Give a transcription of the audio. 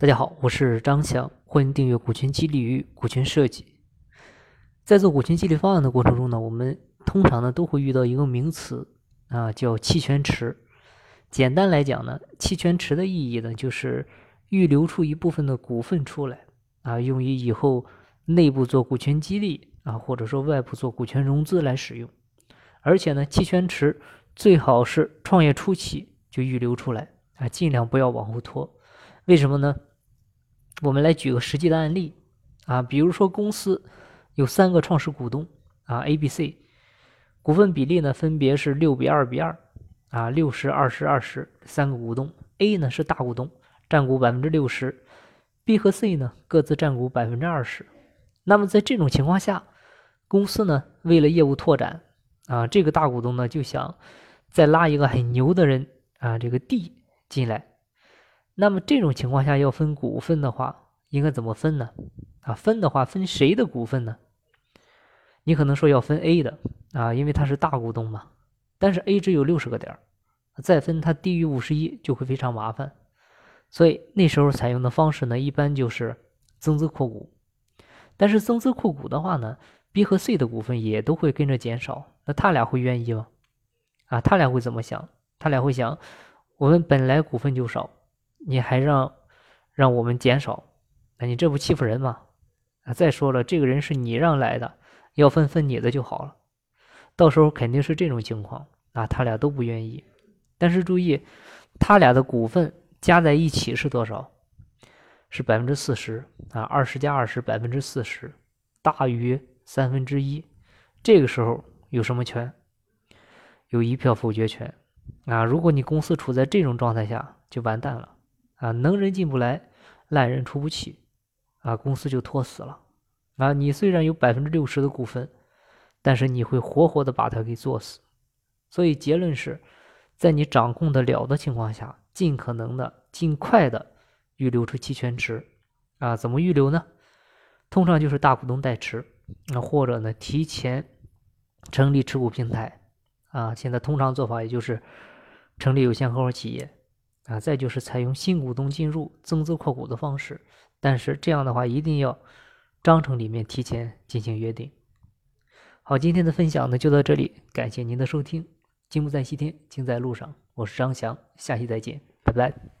大家好，我是张强，欢迎订阅股权激励与股权设计。在做股权激励方案的过程中呢，我们通常呢都会遇到一个名词啊，叫期权池。简单来讲呢，期权池的意义呢，就是预留出一部分的股份出来啊，用于以后内部做股权激励啊，或者说外部做股权融资来使用。而且呢，期权池最好是创业初期就预留出来啊，尽量不要往后拖。为什么呢？我们来举个实际的案例啊，比如说公司有三个创始股东啊，A、B、C，股份比例呢分别是六比二比二啊，六十、二十、二十，三个股东，A 呢是大股东，占股百分之六十，B 和 C 呢各自占股百分之二十。那么在这种情况下，公司呢为了业务拓展啊，这个大股东呢就想再拉一个很牛的人啊，这个 D 进来。那么这种情况下要分股份的话，应该怎么分呢？啊，分的话分谁的股份呢？你可能说要分 A 的啊，因为他是大股东嘛。但是 A 只有六十个点再分它低于五十一就会非常麻烦。所以那时候采用的方式呢，一般就是增资扩股。但是增资扩股的话呢，B 和 C 的股份也都会跟着减少。那他俩会愿意吗？啊，他俩会怎么想？他俩会想，我们本来股份就少。你还让让我们减少，那你这不欺负人吗？啊，再说了，这个人是你让来的，要分分你的就好了。到时候肯定是这种情况啊，他俩都不愿意。但是注意，他俩的股份加在一起是多少？是百分之四十啊，二十加二十，百分之四十，大于三分之一。这个时候有什么权？有一票否决权啊！如果你公司处在这种状态下，就完蛋了。啊，能人进不来，烂人出不去，啊，公司就拖死了。啊，你虽然有百分之六十的股份，但是你会活活的把它给做死。所以结论是，在你掌控得了的情况下，尽可能的、尽快的预留出期权池。啊，怎么预留呢？通常就是大股东代持，那或者呢，提前成立持股平台。啊，现在通常做法也就是成立有限合伙企业。啊，再就是采用新股东进入增资扩股的方式，但是这样的话一定要章程里面提前进行约定。好，今天的分享呢就到这里，感谢您的收听。金不在西天，金在路上。我是张翔，下期再见，拜拜。